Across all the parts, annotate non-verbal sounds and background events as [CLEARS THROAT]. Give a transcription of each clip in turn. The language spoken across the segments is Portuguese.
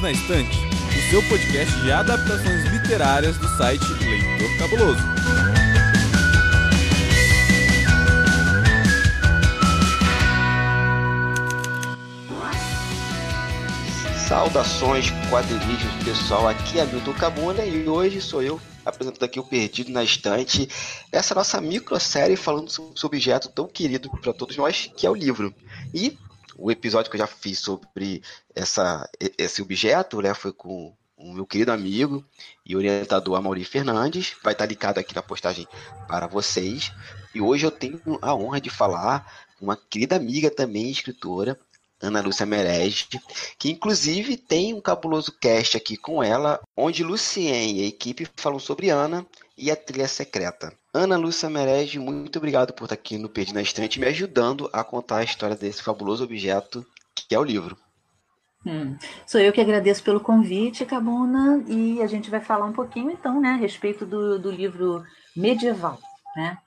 Perdidos na Estante, o seu podcast de adaptações literárias do site Leitor Cabuloso. Saudações quadrinídeos pessoal, aqui é Milton Cabuna e hoje sou eu apresentando aqui o Perdido na Estante, essa nossa microsérie falando sobre esse objeto tão querido para todos nós, que é o livro. E o episódio que eu já fiz sobre essa, esse objeto né, foi com o meu querido amigo e orientador Amaury Fernandes, vai estar ligado aqui na postagem para vocês. E hoje eu tenho a honra de falar com uma querida amiga também, escritora, Ana Lúcia Merege, que inclusive tem um cabuloso cast aqui com ela, onde Lucien e a equipe falam sobre Ana e a trilha secreta. Ana Lúcia Merege, muito obrigado por estar aqui no Perdi na Estante, me ajudando a contar a história desse fabuloso objeto que é o livro. Hum, sou eu que agradeço pelo convite, Cabuna, e a gente vai falar um pouquinho então, né, a respeito do, do livro medieval, né?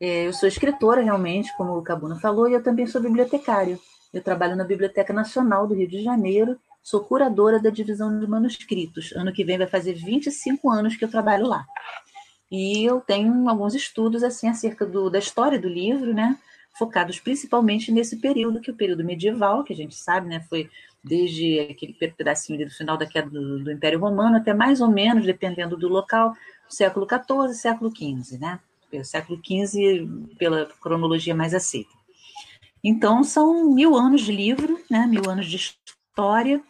É, eu sou escritora realmente, como o Cabuna falou, e eu também sou bibliotecário. Eu trabalho na Biblioteca Nacional do Rio de Janeiro, sou curadora da divisão de manuscritos. Ano que vem vai fazer 25 anos que eu trabalho lá. E eu tenho alguns estudos assim acerca do, da história do livro, né? Focados principalmente nesse período, que é o período medieval, que a gente sabe, né? Foi desde aquele pedacinho do final da queda do, do Império Romano até mais ou menos, dependendo do local, século XIV, século XV, né? Século XV, pela cronologia mais aceita. Então, são mil anos de livro, né, mil anos de história,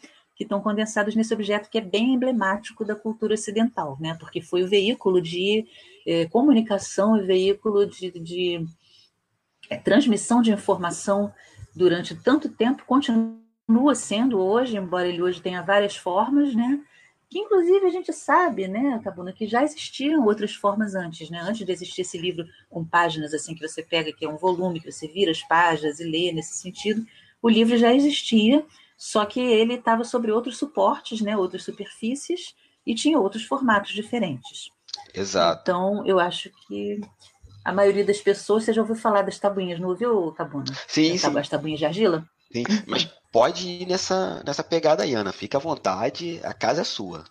que estão condensados nesse objeto que é bem emblemático da cultura ocidental, né, porque foi o veículo de eh, comunicação e veículo de, de eh, transmissão de informação durante tanto tempo, continua sendo hoje, embora ele hoje tenha várias formas, né, que inclusive a gente sabe, né, Tabuna, que já existiam outras formas antes, né? Antes de existir esse livro com páginas assim que você pega, que é um volume que você vira as páginas e lê nesse sentido, o livro já existia, só que ele estava sobre outros suportes, né, outras superfícies e tinha outros formatos diferentes. Exato. Então, eu acho que a maioria das pessoas, você já ouviu falar das tabuinhas, não ouviu, Tabuna? Sim, sim. As tabuinhas de argila? Sim, mas pode ir nessa, nessa pegada aí, Ana. Fica à vontade, a casa é sua.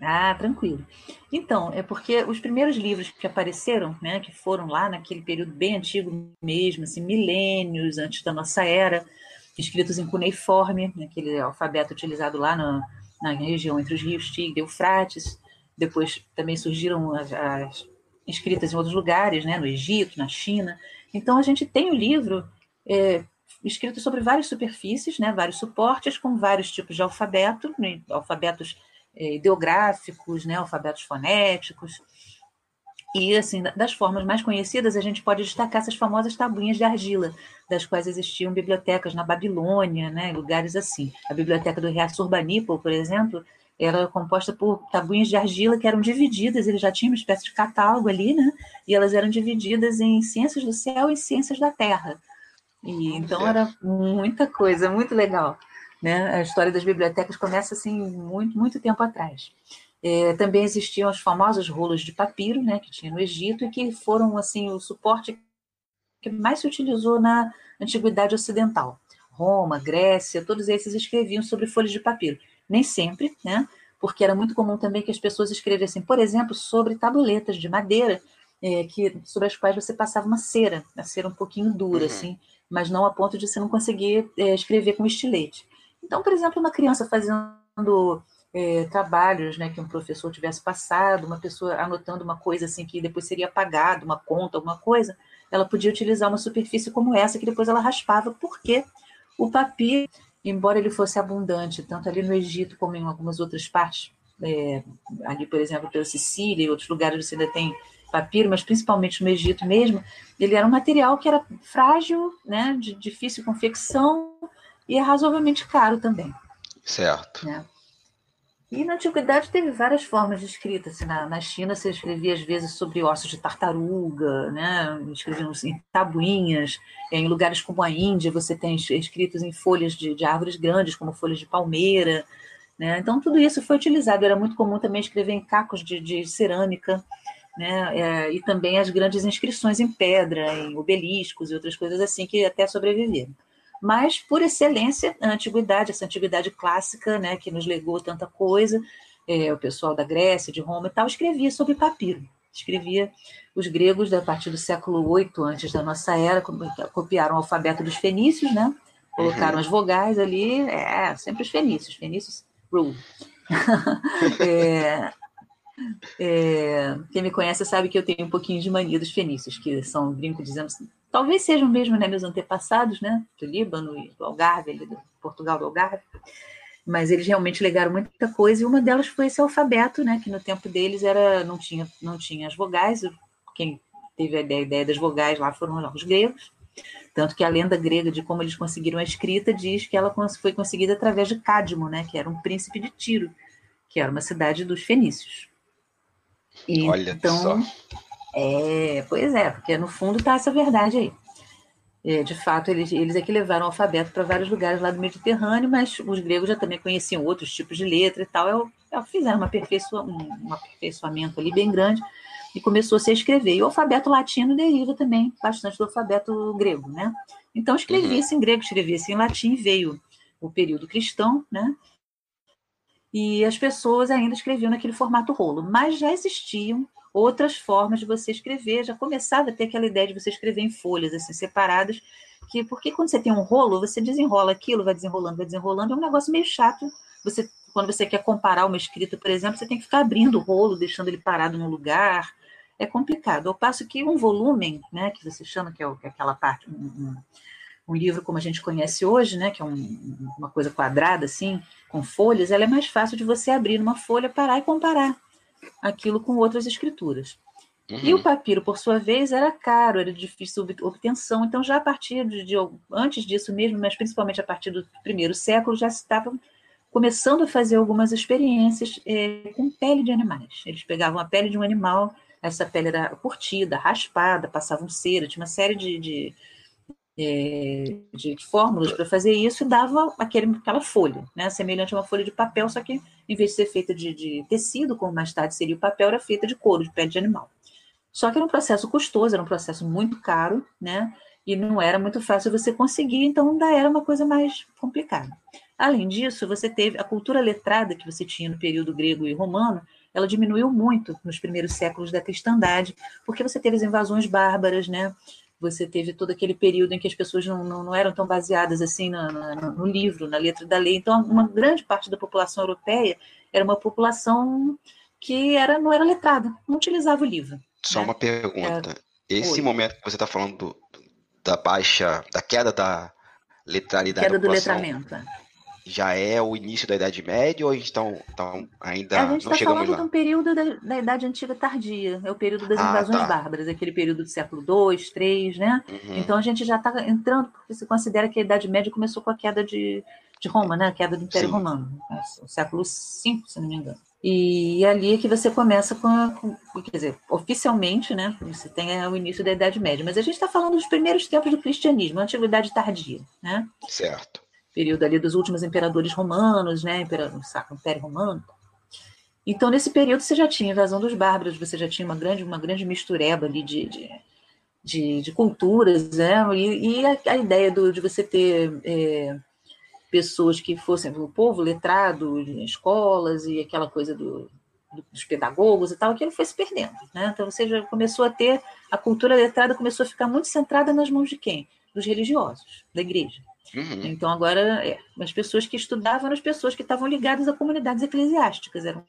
Ah, tranquilo. Então, é porque os primeiros livros que apareceram, né, que foram lá naquele período bem antigo mesmo, assim, milênios antes da nossa era, escritos em cuneiforme, aquele alfabeto utilizado lá na, na região entre os rios Tigre e Eufrates. Depois também surgiram as, as escritas em outros lugares, né, no Egito, na China. Então, a gente tem o livro é, escrito sobre várias superfícies, né, vários suportes, com vários tipos de alfabeto, né, alfabetos eh, ideográficos, né, alfabetos fonéticos. E, assim, das formas mais conhecidas, a gente pode destacar essas famosas tabuinhas de argila, das quais existiam bibliotecas na Babilônia, né, lugares assim. A biblioteca do rei Assurbanipal, por exemplo, era composta por tabuinhas de argila que eram divididas, ele já tinha uma espécie de catálogo ali, né, e elas eram divididas em ciências do céu e ciências da terra. E, então era muita coisa, muito legal. Né? A história das bibliotecas começa assim muito, muito tempo atrás. É, também existiam os famosos rolos de papiro, né, que tinha no Egito e que foram assim o suporte que mais se utilizou na antiguidade ocidental. Roma, Grécia, todos esses escreviam sobre folhas de papiro. Nem sempre, né? Porque era muito comum também que as pessoas escrevessem, por exemplo, sobre tabuletas de madeira, é, que sobre as quais você passava uma cera, a cera um pouquinho dura, uhum. assim, mas não a ponto de você não conseguir é, escrever com estilete. Então, por exemplo, uma criança fazendo é, trabalhos né, que um professor tivesse passado, uma pessoa anotando uma coisa assim que depois seria apagada, uma conta, alguma coisa, ela podia utilizar uma superfície como essa que depois ela raspava, porque o papiro, embora ele fosse abundante, tanto ali no Egito como em algumas outras partes, é, ali, por exemplo, pela Sicília e outros lugares você ainda tem papiro, mas principalmente no Egito mesmo, ele era um material que era frágil, né, de difícil confecção e é razoavelmente caro também. Certo. Né? E na antiguidade teve várias formas de escrita. Assim, na, na China se escrevia às vezes sobre ossos de tartaruga, né? escreviam em tabuinhas. Em lugares como a Índia você tem escritos em folhas de, de árvores grandes, como folhas de palmeira. Né? Então tudo isso foi utilizado. Era muito comum também escrever em cacos de, de cerâmica né? É, e também as grandes inscrições em pedra, em obeliscos e outras coisas assim que até sobreviveram. Mas por excelência a antiguidade, essa antiguidade clássica, né, que nos legou tanta coisa, é, o pessoal da Grécia, de Roma e tal, escrevia sobre papiro. Escrevia os gregos, a partir do século VIII antes da nossa era, copiaram o alfabeto dos fenícios, né? Colocaram uhum. as vogais ali, é, sempre os fenícios, fenícios rule. [LAUGHS] é, é, quem me conhece sabe que eu tenho um pouquinho de mania dos fenícios, que são, brinco dizendo, assim, talvez sejam mesmo né, meus antepassados, né, do Líbano e do Algarve, ali, do Portugal do Algarve, mas eles realmente legaram muita coisa, e uma delas foi esse alfabeto, né, que no tempo deles era não tinha, não tinha as vogais, quem teve a ideia, das vogais lá foram os gregos, tanto que a lenda grega de como eles conseguiram a escrita diz que ela foi conseguida através de Cádmo, né, que era um príncipe de Tiro, que era uma cidade dos fenícios. E, Olha então, só. É, pois é, porque no fundo está essa verdade aí. É, de fato, eles, eles é que levaram o alfabeto para vários lugares lá do Mediterrâneo, mas os gregos já também conheciam outros tipos de letra e tal. É, fizeram um, aperfeiçoa, um aperfeiçoamento ali bem grande e começou-se a escrever. E o alfabeto latino deriva também bastante do alfabeto grego, né? Então escrevia-se uhum. em grego, escrevia-se em latim, veio o período cristão, né? E as pessoas ainda escreviam naquele formato rolo, mas já existiam outras formas de você escrever, já começava a ter aquela ideia de você escrever em folhas assim separadas, que porque quando você tem um rolo, você desenrola aquilo, vai desenrolando, vai desenrolando, é um negócio meio chato. Você quando você quer comparar uma escrita, por exemplo, você tem que ficar abrindo o rolo, deixando ele parado no lugar, é complicado. Ao passo que um volume, né, que você chama, que é, é aquela parte, um, um, um, livro como a gente conhece hoje, né, que é um, uma coisa quadrada, assim, com folhas, ela é mais fácil de você abrir uma folha, parar e comparar aquilo com outras escrituras. Uhum. E o papiro, por sua vez, era caro, era difícil de obtenção. Então, já a partir de, de, antes disso mesmo, mas principalmente a partir do primeiro século, já se estava começando a fazer algumas experiências é, com pele de animais. Eles pegavam a pele de um animal essa pele era curtida, raspada, passavam cera, tinha uma série de, de, é, de fórmulas para fazer isso e dava aquele, aquela folha, né, semelhante a uma folha de papel, só que em vez de ser feita de, de tecido, como mais tarde seria o papel, era feita de couro, de pele de animal. Só que era um processo custoso, era um processo muito caro, né? E não era muito fácil você conseguir, então ainda era uma coisa mais complicada. Além disso, você teve a cultura letrada que você tinha no período grego e romano, ela diminuiu muito nos primeiros séculos da cristandade, porque você teve as invasões bárbaras, né? Você teve todo aquele período em que as pessoas não, não, não eram tão baseadas assim no, livro, na letra da lei. Então, uma grande parte da população europeia era uma população que era, não era letrada, não utilizava o livro. Só né? uma pergunta. Esse Oi. momento que você está falando do, da baixa, da queda da letralidade queda do letramento. É já é o início da Idade Média ou a gente está ainda a gente não tá chegamos falando lá? de um período da, da, Idade Antiga tardia, é o período das ah, invasões tá. bárbaras, aquele período do século II, III, né? Uhum. Então a gente já está entrando, porque se considera que a Idade Média começou com a queda de, de Roma, né? A queda do Império Sim. Romano, né? o século V, se não me engano. E ali é que você começa com, a, com, quer dizer, oficialmente, né? Você tem o início da Idade Média, mas a gente está falando dos primeiros tempos do cristianismo, a antiguidade tardia, né? Certo período ali dos últimos imperadores romanos, né, Império, Império Romano. Então, nesse período, você já tinha invasão dos bárbaros, você já tinha uma grande, uma grande mistureba ali de, de, de, de culturas, né, e, e a, a, ideia do, de você ter é, pessoas que fossem o povo letrado escolas e aquela coisa do, dos pedagogos e tal, aquilo foi se perdendo. Né? Então, você já começou a ter, a cultura letrada começou a ficar muito centrada nas mãos de quem? Dos religiosos, da igreja. Uhum. Então, agora, é, as pessoas que estudavam eram as pessoas que estavam ligadas a comunidades eclesiásticas, eram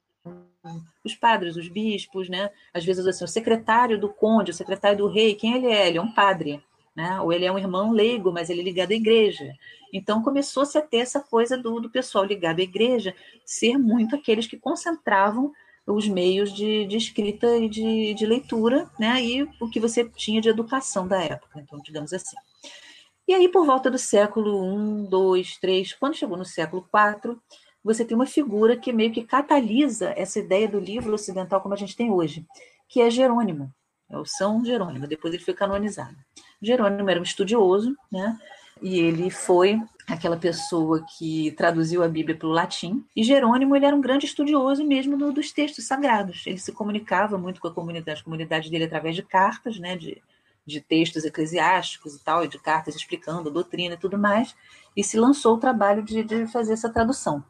os padres, os bispos, né? Às vezes, assim, o secretário do conde, o secretário do rei, quem ele é? Ele é um padre, né? Ou ele é um irmão leigo, mas ele é ligado à igreja. Então, começou-se a ter essa coisa do, do pessoal ligado à igreja ser muito aqueles que concentravam os meios de, de escrita e de, de leitura, né? E o que você tinha de educação da época, então, digamos assim. E aí, por volta do século I, II, III, quando chegou no século IV, você tem uma figura que meio que catalisa essa ideia do livro ocidental como a gente tem hoje, que é Jerônimo, é o São Jerônimo, depois ele foi canonizado. Jerônimo era um estudioso, né? E ele foi aquela pessoa que traduziu a Bíblia para o latim. E Jerônimo ele era um grande estudioso mesmo do, dos textos sagrados. Ele se comunicava muito com a comunidade, as comunidades dele através de cartas, né? De, de textos eclesiásticos e tal, e de cartas explicando doutrina e tudo mais, e se lançou o trabalho de, de fazer essa tradução.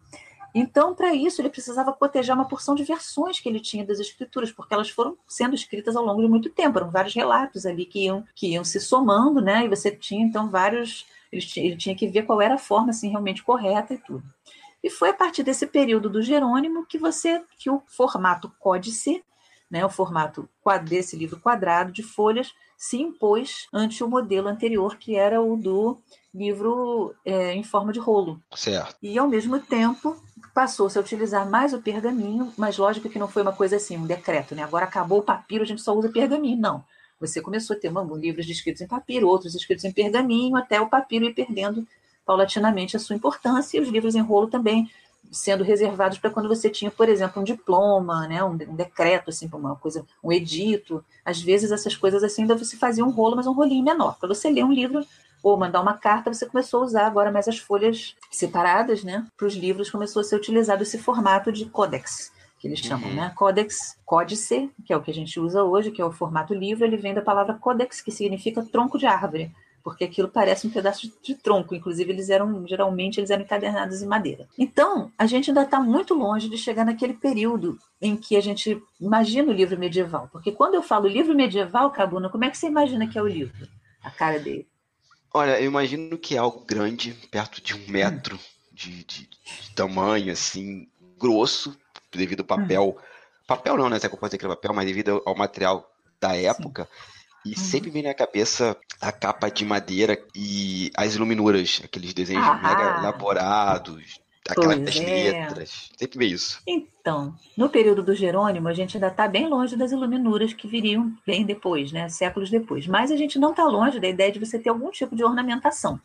Então, para isso, ele precisava cotejar uma porção de versões que ele tinha das escrituras, porque elas foram sendo escritas ao longo de muito tempo, eram vários relatos ali que iam, que iam se somando, né? E você tinha, então, vários. Ele tinha, ele tinha que ver qual era a forma assim, realmente correta e tudo. E foi a partir desse período do Jerônimo que você que o formato códice, né, o formato desse livro quadrado de folhas, se impôs ante o modelo anterior, que era o do livro é, em forma de rolo. Certo. E, ao mesmo tempo, passou-se a utilizar mais o pergaminho, mas lógico que não foi uma coisa assim, um decreto, né? Agora acabou o papiro, a gente só usa pergaminho. Não. Você começou a ter um, livros escritos em papiro, outros escritos em pergaminho, até o papiro ir perdendo paulatinamente a sua importância, e os livros em rolo também sendo reservados para quando você tinha, por exemplo, um diploma, né, um, um decreto, assim, uma coisa, um edito. Às vezes essas coisas assim ainda você fazia um rolo, mas um rolinho menor. Para você ler um livro ou mandar uma carta, você começou a usar agora mais as folhas separadas, né? Para os livros começou a ser utilizado esse formato de codex, que eles chamam, uhum. né? Codex, códice, que é o que a gente usa hoje, que é o formato livro, ele vem da palavra codex, que significa tronco de árvore porque aquilo parece um pedaço de, de, tronco. Inclusive, eles eram, geralmente, eles eram encadernados em madeira. Então, a gente ainda está muito longe de chegar naquele período em que a gente imagina o livro medieval. Porque quando eu falo livro medieval, Cabuna, como é que você imagina que é o livro? A cara dele. Olha, eu imagino que é algo grande, perto de um metro hum. de, de, de, tamanho, assim, grosso, devido ao papel. Hum. Papel não, né? É eu posso dizer que papel, mas devido ao material da época. Sim. E uhum. sempre vem na cabeça a capa de madeira e as iluminuras, aqueles desenhos ah, mega elaborados, aquelas é. letras. Sempre vê isso. Então, no período do Jerônimo, a gente ainda está bem longe das iluminuras que viriam bem depois, né? Séculos depois. Mas a gente não está longe da ideia de você ter algum tipo de ornamentação.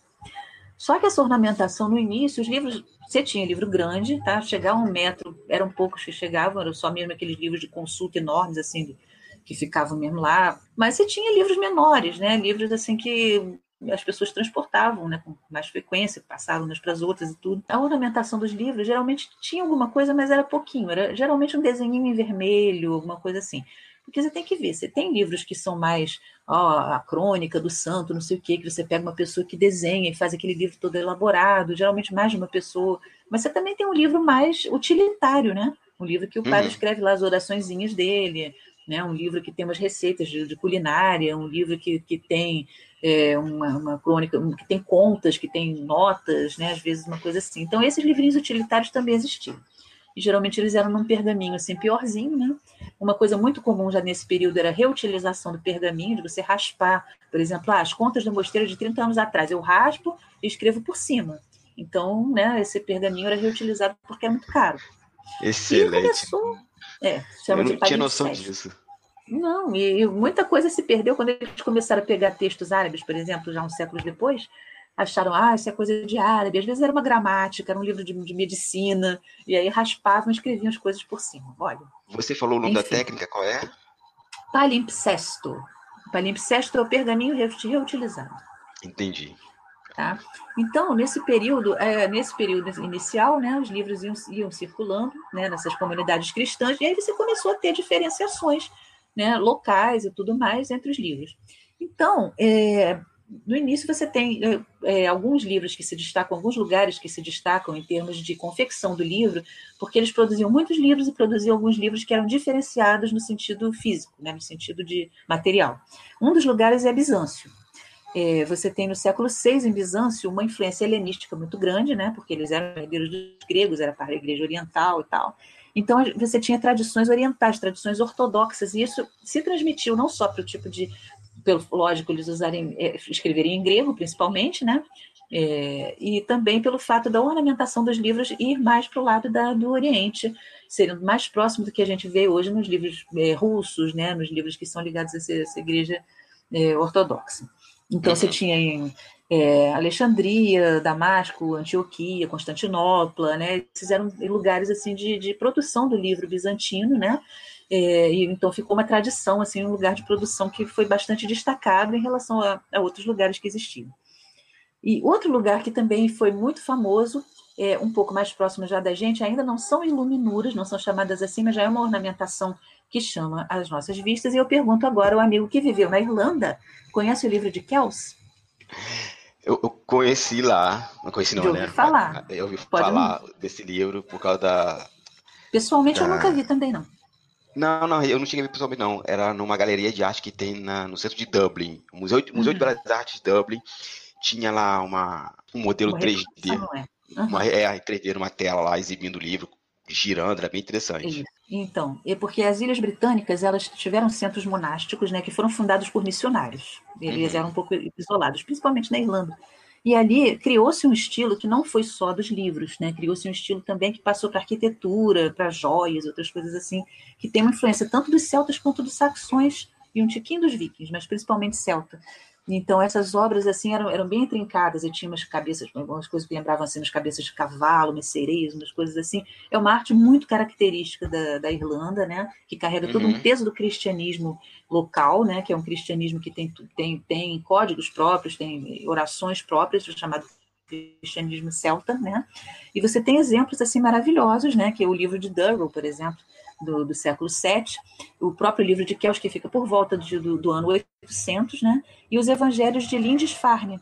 Só que essa ornamentação no início, os livros, você tinha livro grande, tá? Chegar a um metro, eram poucos que chegavam, eram só mesmo aqueles livros de consulta enormes, assim, que ficavam mesmo lá. Mas você tinha livros menores, né? Livros assim que as pessoas transportavam né, com mais frequência, passavam umas para as outras e tudo. A ornamentação dos livros geralmente tinha alguma coisa, mas era pouquinho. Era geralmente um desenho em vermelho, alguma coisa assim. Porque você tem que ver, você tem livros que são mais ó, a crônica do santo, não sei o quê, que você pega uma pessoa que desenha e faz aquele livro todo elaborado, geralmente mais de uma pessoa. Mas você também tem um livro mais utilitário, né? Um livro que o padre uhum. escreve lá as oraçõezinhas dele, né? um livro que tem umas receitas de, de culinária, um livro que, que tem é, uma, uma, crônica, que tem contas, que tem notas, né? às vezes uma coisa assim. Então, esses livrinhos utilitários também existiam. E geralmente eles eram num pergaminho assim, piorzinho, né? Uma coisa muito comum já nesse período era a reutilização do pergaminho, de você raspar, por exemplo, ah, as contas do mosteiro de 30 anos atrás, eu raspo e escrevo por cima. Então, né, esse pergaminho era reutilizado porque é muito caro. Excelente. E começou, é, chama Eu não tinha noção disso. Não, e muita coisa se perdeu quando eles começaram a pegar textos árabes, por exemplo, já uns séculos depois, acharam, ah, isso é coisa de árabe. Às vezes era uma gramática, era um livro de, de medicina, e aí raspavam e escreviam as coisas por cima. Olha. Você falou o nome Enfim. da técnica, qual é? Palimpsesto. Palimpsesto é o pergaminho reutilizado. Entendi. Tá? Então, nesse período, é, nesse período inicial, né, os livros iam, iam circulando né, nessas comunidades cristãs, e aí você começou a ter diferenciações né, locais e tudo mais entre os livros. Então, é, no início você tem é, é, alguns livros que se destacam, alguns lugares que se destacam em termos de confecção do livro, porque eles produziam muitos livros e produziam alguns livros que eram diferenciados no sentido físico, né, no sentido de material. Um dos lugares é Bizâncio. É, você tem no século VI, em Bizâncio, uma influência helenística muito grande, né, porque eles eram herdeiros dos gregos, era para a igreja oriental e tal. Então, você tinha tradições orientais, tradições ortodoxas, e isso se transmitiu não só para o tipo de. Pelo, lógico, eles usarem, é, escreveriam em grego, principalmente, né? É, e também pelo fato da ornamentação dos livros ir mais para o lado da, do Oriente, sendo mais próximo do que a gente vê hoje nos livros é, russos, né? Nos livros que são ligados a essa, essa igreja é, ortodoxa. Então, você tinha em é, Alexandria, Damasco, Antioquia, Constantinopla, né? Esses eram lugares assim de, de produção do livro bizantino, né? É, e, então ficou uma tradição, assim, um lugar de produção que foi bastante destacado em relação a, a outros lugares que existiam. E outro lugar que também foi muito famoso, é, um pouco mais próximo já da gente, ainda não são iluminuras, não são chamadas assim, mas já é uma ornamentação que chama as nossas vistas. E eu pergunto agora ao amigo que viveu na Irlanda, conhece o livro de Kells? Eu, eu conheci lá, não conheci não, eu né? ouvi falar. Eu ouvi Pode falar desse livro por causa da... Pessoalmente eu Da- nunca vi também, não. Não, não, eu não cheguei a ver pessoalmente não. Era numa galeria de arte que tem na- no centro de Dublin. O Museu, de- Museu de Uhum. Belas Artes de Dublin tinha lá uma, um modelo Uma 3D. reprodução, não é? Uhum. Uma, é, 3D numa tela lá, exibindo o livro, girando, era bem interessante. Então, é porque as Ilhas Britânicas elas tiveram centros monásticos, né, que foram fundados por missionários. Eles Uhum. eram um pouco isolados, principalmente na Irlanda. E ali criou-se um estilo que não foi só dos livros, né? Criou-se um estilo também que passou para arquitetura, para joias, outras coisas assim, que tem uma influência tanto dos celtas quanto dos saxões e um tiquinho dos vikings, mas principalmente celta. Então essas obras assim eram, eram bem intrincadas e tinha umas cabeças, algumas coisas que lembravam assim umas cabeças de cavalo, umas sereias, umas coisas assim. É uma arte muito característica da, da Irlanda, né? Que carrega todo um Uhum. peso do cristianismo local, né? Que é um cristianismo que tem, tem, tem códigos próprios, tem orações próprias, chamado cristianismo celta, né? E você tem exemplos assim maravilhosos, né? Que é o livro de Durrell, por exemplo, do, do século VII, o próprio livro de Kells, que fica por volta de, do, do ano 800, né? E os evangelhos de Lindisfarne,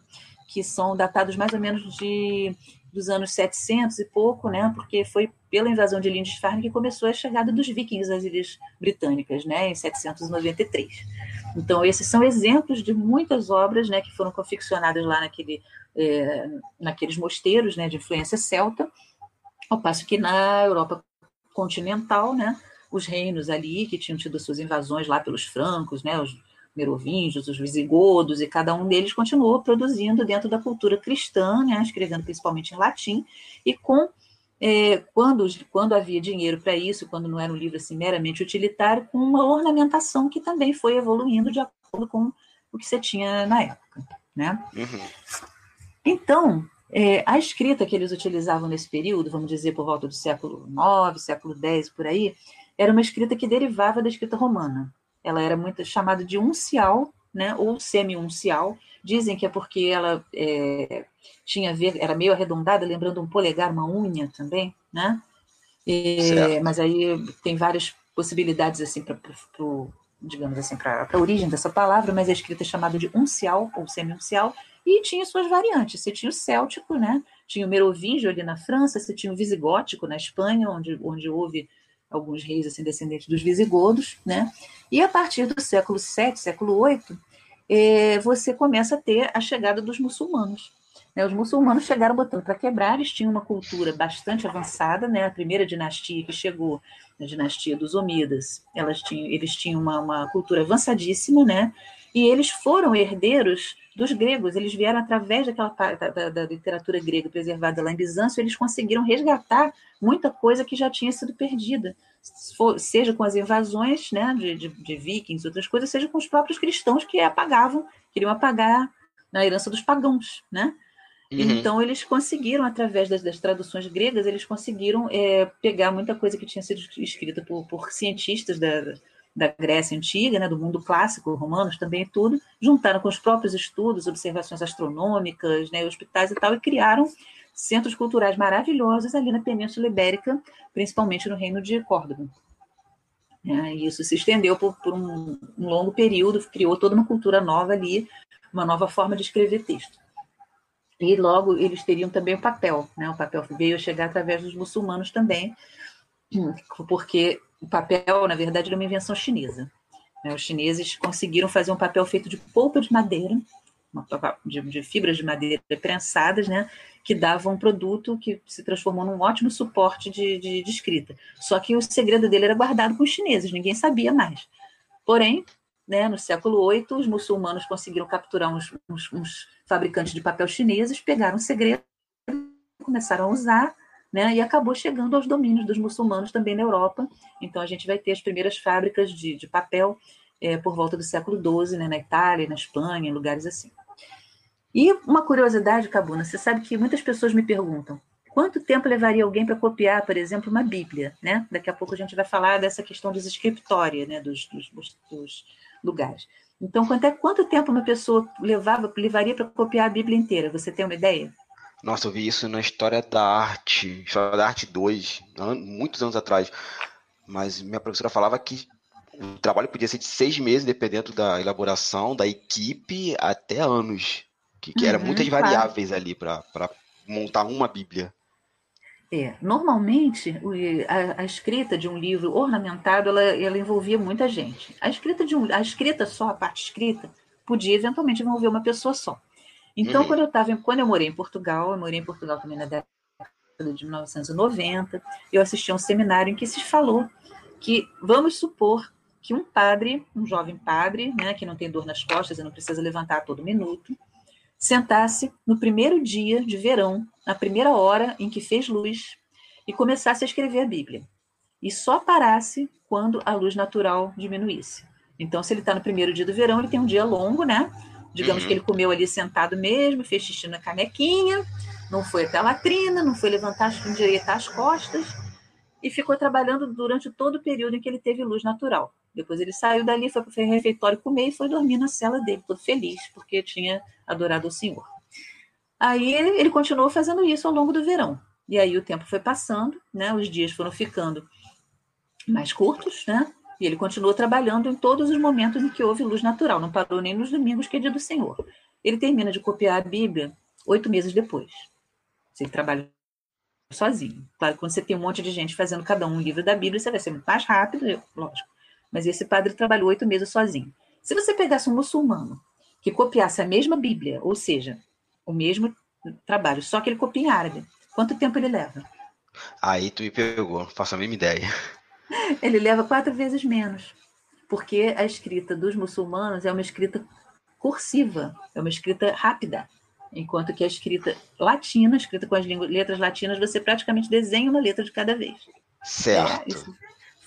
que são datados mais ou menos de dos anos 700 e pouco, né? Porque foi pela invasão de Lindisfarne que começou a chegada dos vikings às ilhas britânicas, né? Em 793. Então esses são exemplos de muitas obras, né? Que foram confeccionadas lá naquele, é, naqueles mosteiros, né? De influência celta, ao passo que na Europa continental, né? Os reinos ali que tinham tido suas invasões lá pelos francos, né? Os merovingios, os visigodos, e cada um deles continuou produzindo dentro da cultura cristã, né, escrevendo principalmente em latim, e com é, quando, quando havia dinheiro para isso, quando não era um livro assim, meramente utilitário, com uma ornamentação que também foi evoluindo de acordo com o que você tinha na época. Né? Uhum. Então, é, a escrita que eles utilizavam nesse período, vamos dizer por volta do século IX, século X, por aí, era uma escrita que derivava da escrita romana ela era muito chamada de uncial, né, ou semi-uncial. Dizem que é porque ela é, tinha a ver, era meio arredondada, lembrando um polegar, uma unha também, né? E, mas aí tem várias possibilidades assim para digamos assim para a origem dessa palavra, mas a escrita é chamada de uncial ou semi-uncial e tinha suas variantes. Você tinha o céltico, né? Tinha o merovingio ali na França, você tinha o visigótico na Espanha, onde onde houve alguns reis assim descendentes dos visigodos, né? E a partir do século VII, século VIII, eh, você começa a ter a chegada dos muçulmanos. Né? Os muçulmanos chegaram botando para quebrar, eles tinham uma cultura bastante avançada, né? A primeira dinastia que chegou, a dinastia dos Omidas, elas tinham, eles tinham uma, uma cultura avançadíssima, né? E eles foram herdeiros dos gregos, eles vieram através daquela da, da, da, literatura grega preservada lá em Bizâncio, eles conseguiram resgatar muita coisa que já tinha sido perdida, seja com as invasões né, de, de, de vikings, outras coisas, seja com os próprios cristãos que apagavam, queriam apagar na herança dos pagãos, né? Uhum. Então eles conseguiram, através das, das traduções gregas, eles conseguiram é, pegar muita coisa que tinha sido escrita por, por cientistas da, da Grécia Antiga, né, do mundo clássico, romanos também tudo, juntaram com os próprios estudos, observações astronômicas, né, hospitais e tal, e criaram centros culturais maravilhosos ali na Península Ibérica, principalmente no reino de Córdoba. É, e isso se estendeu por, por um, um, longo período, criou toda uma cultura nova ali, uma nova forma de escrever texto. E logo eles teriam também o papel, né? o papel veio chegar através dos muçulmanos também, [CLEARS THROAT] porque o papel, na verdade, era uma invenção chinesa. Os chineses conseguiram fazer um papel feito de polpa de madeira, de, de fibras de madeira prensadas, né, que dava um produto que se transformou num ótimo suporte de, de, de, escrita. Só que o segredo dele era guardado com os chineses, ninguém sabia mais. Porém, né, no século VIII, os muçulmanos conseguiram capturar uns, uns, uns fabricantes de papel chineses, pegaram o segredo, começaram a usar, né, e acabou chegando aos domínios dos muçulmanos também na Europa. Então, a gente vai ter as primeiras fábricas de, de papel é, por volta do século XII, né, na Itália, na Espanha, em lugares assim. E uma curiosidade, Cabuna, você sabe que muitas pessoas me perguntam quanto tempo levaria alguém para copiar, por exemplo, uma Bíblia, né? Daqui a pouco a gente vai falar dessa questão dos escritórios, né, dos, dos, dos lugares. Então, quanto, é, quanto tempo uma pessoa levava, levaria para copiar a Bíblia inteira? Você tem uma ideia? Nossa, eu vi isso na História da Arte, História da Arte 2, muitos anos atrás. Mas minha professora falava que o trabalho podia ser de seis meses, dependendo da elaboração, da equipe, até anos. Que, que uhum, eram muitas claro. variáveis ali para montar uma Bíblia. É, normalmente a, a, escrita de um livro ornamentado ela, ela envolvia muita gente. A escrita de um, a escrita só, a parte escrita, podia eventualmente envolver uma pessoa só. Então, uhum. quando eu tava, quando eu morei em Portugal, eu morei em Portugal também na década de 1990, eu assisti a um seminário em que se falou que vamos supor que um padre, um jovem padre, né, que não tem dor nas costas e não precisa levantar a todo minuto, sentasse no primeiro dia de verão, na primeira hora em que fez luz, e começasse a escrever a Bíblia. E só parasse quando a luz natural diminuísse. Então, se ele está no primeiro dia do verão, ele tem um dia longo, né? Digamos uhum. que ele comeu ali sentado mesmo, fez xixi na canequinha, não foi até a latrina, não foi levantar, endireitar as costas, e ficou trabalhando durante todo o período em que ele teve luz natural. Depois ele saiu dali, foi para o refeitório comer e foi dormir na cela dele, todo feliz, porque tinha adorado o Senhor. Aí ele, ele continuou fazendo isso ao longo do verão. E aí o tempo foi passando, né? Os dias foram ficando mais curtos, né? E ele continuou trabalhando em todos os momentos em que houve luz natural, não parou nem nos domingos que é dia do Senhor. Ele termina de copiar a Bíblia oito meses depois. Ele trabalha sozinho. Claro, quando você tem um monte de gente fazendo cada um um livro da Bíblia, você vai ser muito mais rápido, lógico. Mas esse padre trabalhou oito meses sozinho. Se você pegasse um muçulmano que copiasse a mesma Bíblia, ou seja, o mesmo trabalho, só que ele copia em árabe, quanto tempo ele leva? Aí tu me pegou, faço a mesma ideia. [LAUGHS] Ele leva quatro vezes menos, porque a escrita dos muçulmanos é uma escrita cursiva, é uma escrita rápida, enquanto que a escrita latina, escrita com as letras latinas, você praticamente desenha uma letra de cada vez. Certo. É, isso,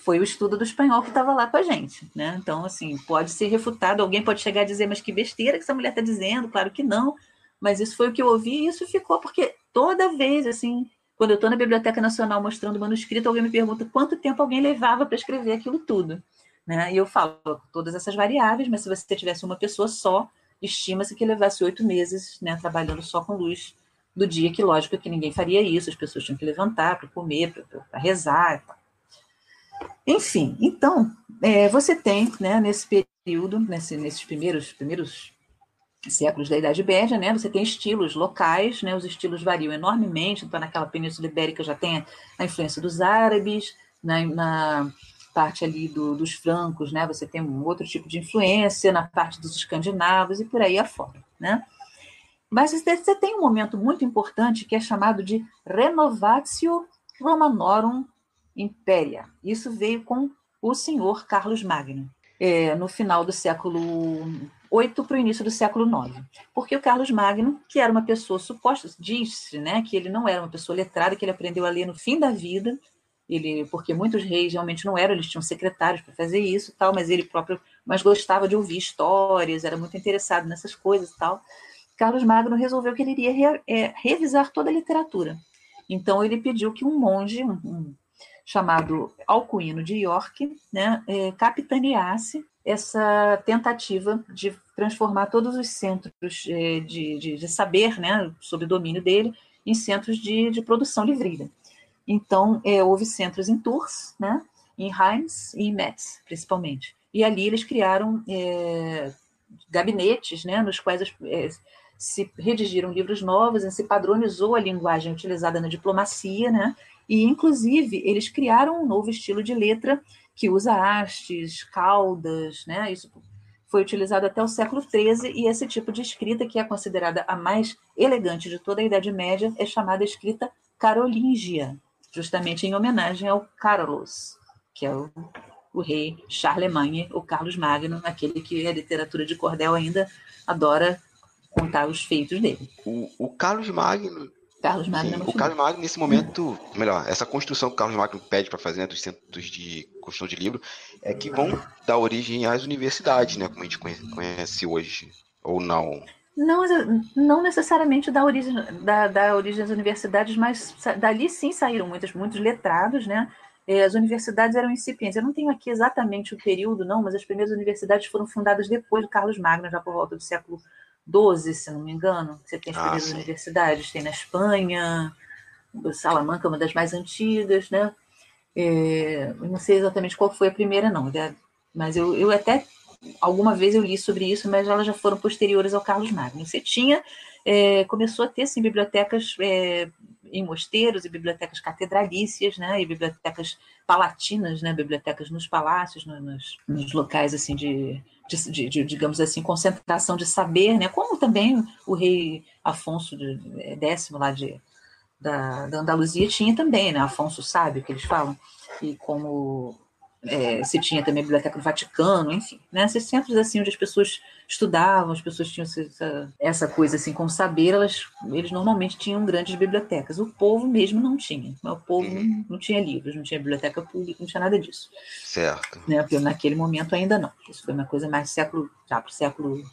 foi o estudo do espanhol que estava lá com a gente, né? Então, assim, pode ser refutado, alguém pode chegar a dizer, mas que besteira que essa mulher está dizendo, claro que não, mas isso foi o que eu ouvi e isso ficou, porque toda vez, assim, quando eu estou na Biblioteca Nacional mostrando o manuscrito, alguém me pergunta quanto tempo alguém levava para escrever aquilo tudo, né? E eu falo todas essas variáveis, mas se você tivesse uma pessoa só, estima-se que levasse oito meses, né, trabalhando só com luz do dia, que lógico que ninguém faria isso, as pessoas tinham que levantar para comer, para rezar e tal. Enfim, então, é, você tem, né, nesse período, nesse, nesses primeiros, primeiros séculos da Idade Média, né, você tem estilos locais, né, os estilos variam enormemente, então naquela Península Ibérica já tem a influência dos árabes, na, né, na parte ali do, dos francos, né, você tem um outro tipo de influência, na parte dos escandinavos e por aí afora, né. Mas você tem um momento muito importante que é chamado de Renovatio Romanorum Impéria. Isso veio com o senhor Carlos Magno, é, no final do século VIII para o início do século IX. Porque o Carlos Magno, que era uma pessoa suposta, disse né, que ele não era uma pessoa letrada, que ele aprendeu a ler no fim da vida, ele, porque muitos reis realmente não eram, eles tinham secretários para fazer isso tal, mas ele próprio mas gostava de ouvir histórias, era muito interessado nessas coisas e tal. Carlos Magno resolveu que ele iria re, é, revisar toda a literatura. Então ele pediu que um monge, um, chamado Alcuino de York, né, é, capitaneasse essa tentativa de transformar todos os centros é, de, de, de, saber, né, sob o domínio dele, em centros de, de produção livreira. Então, é, houve centros em Tours, né, em Reims e em Metz, principalmente. E ali eles criaram é, gabinetes, né, nos quais é, se redigiram livros novos, se padronizou a linguagem utilizada na diplomacia, né, e, inclusive, eles criaram um novo estilo de letra que usa hastes, caudas, né? Isso foi utilizado até o século XIII e esse tipo de escrita, que é considerada a mais elegante de toda a Idade Média, é chamada escrita carolíngia, justamente em homenagem ao Carlos, que é o, o rei Charlemagne, o Carlos Magno, aquele que a literatura de cordel ainda adora contar os feitos dele. O, o Carlos Magno Carlos Magno. Sim, o Carlos Magno, nesse momento, melhor, essa construção que o Carlos Magno pede para fazer, né, dos centros de construção de livro, é que vão dar origem às universidades, né, como a gente conhece hoje, ou não? Não, não necessariamente da origem, da, da origem das universidades, mas dali sim saíram muitos, muitos letrados, né, é, as universidades eram incipientes. Eu não tenho aqui exatamente o período, não, mas as primeiras universidades foram fundadas depois do Carlos Magno, já por volta do século XII, se não me engano. Você tem as ah, primeiras sim. universidades, tem na Espanha, Salamanca, uma das mais antigas, né? É, eu não sei exatamente qual foi a primeira, não, mas eu, eu até alguma vez eu li sobre isso, mas elas já foram posteriores ao Carlos Magno. Você tinha, é, começou a ter assim, bibliotecas é, em mosteiros e bibliotecas catedralícias, né, e bibliotecas palatinas, né, bibliotecas nos palácios, nos, nos locais assim de, de, de, de, digamos assim, concentração de saber, né, como também o rei Afonso X lá de da, da Andaluzia tinha também, né? Afonso Sábio, que eles falam, e como é, se tinha também a Biblioteca do Vaticano, enfim, né? Esses centros assim onde as pessoas estudavam, as pessoas tinham essa, essa coisa assim com saber, elas, eles normalmente tinham grandes bibliotecas. O povo mesmo não tinha. O povo uhum. não tinha livros, não tinha biblioteca pública, não tinha nada disso. Certo. Né? Porque naquele momento ainda não. Isso foi uma coisa mais século, já para o século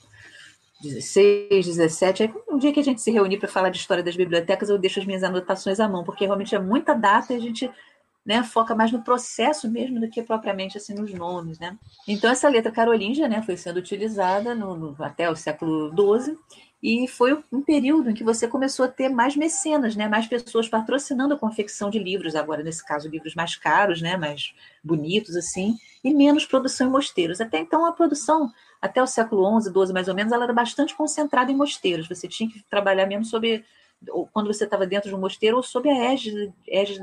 16, 17. Aí, um dia que a gente se reunir para falar de história das bibliotecas, eu deixo as minhas anotações à mão, porque realmente é muita data e a gente né, foca mais no processo mesmo do que propriamente assim nos nomes, né? Então essa letra carolíngia, né, foi sendo utilizada no, no, até o século XII e foi um período em que você começou a ter mais mecenas, né, mais pessoas patrocinando a confecção de livros, agora nesse caso livros mais caros, né, mais bonitos assim, e menos produção em mosteiros. Até então a produção até o século XI, XII mais ou menos, ela era bastante concentrada em mosteiros. Você tinha que trabalhar mesmo sobre quando você estava dentro de um mosteiro ou sob a égide,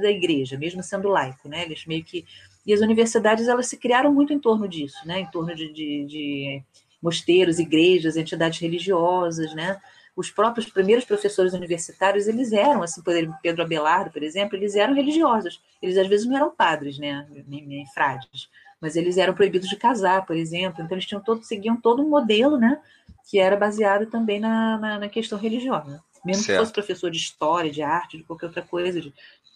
da igreja, mesmo sendo laico, né? Eles meio que e as universidades elas se criaram muito em torno disso, né? Em torno de, de, de mosteiros, igrejas, entidades religiosas, né? Os próprios primeiros professores universitários eles eram, assim, Pedro Abelardo, por exemplo, eles eram religiosos. Eles às vezes não eram padres, né? Nem, nem frades mas eles eram proibidos de casar, por exemplo. Então eles tinham todo, seguiam todo um modelo, né, que era baseado também na, na, na questão religiosa. Mesmo certo. que fosse professor de história, de arte, de qualquer outra coisa, de,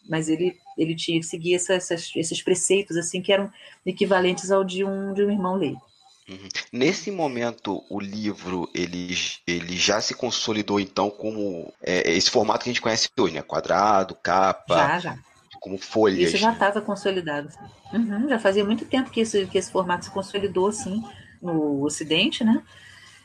mas ele, ele tinha que seguir essa, essas, esses preceitos assim que eram equivalentes ao de um, de um irmão leigo. Uhum. Nesse momento, o livro ele, ele já se consolidou então como é, esse formato que a gente conhece hoje, né? Quadrado, capa. Já, já como folhas. Isso já estava consolidado. Uhum, já fazia muito tempo que esse, que esse formato se consolidou assim no Ocidente, né?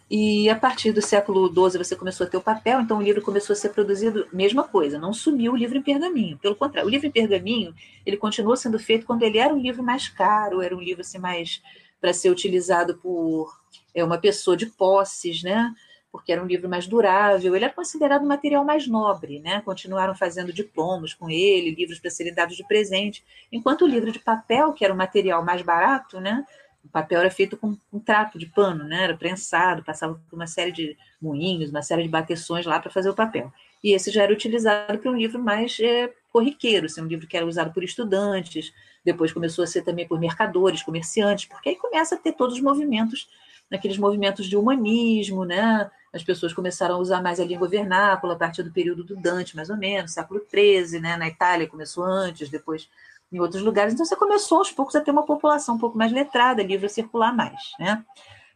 E a partir do século XII você começou a ter o papel, então o livro começou a ser produzido, mesma coisa, não sumiu o livro em pergaminho. Pelo contrário, o livro em pergaminho ele continuou sendo feito quando ele era um livro mais caro, era um livro assim mais para ser utilizado por é, uma pessoa de posses, né? porque era um livro mais durável, ele era considerado um material mais nobre, né? Continuaram fazendo diplomas com ele, livros para serem dados de presente, enquanto o livro de papel, que era um material mais barato, né? O papel era feito com um trapo de pano, né? Era prensado, passava por uma série de moinhos, uma série de bateções lá para fazer o papel. E esse já era utilizado para um livro mais é, corriqueiro, assim, um livro que era usado por estudantes, depois começou a ser também por mercadores, comerciantes, porque aí começa a ter todos os movimentos, naqueles movimentos de humanismo, né? as pessoas começaram a usar mais a língua vernácula a partir do período do Dante, mais ou menos, século XIII, né? Na Itália começou antes, depois em outros lugares. Então você começou aos poucos a ter uma população um pouco mais letrada, livro a circular mais, né?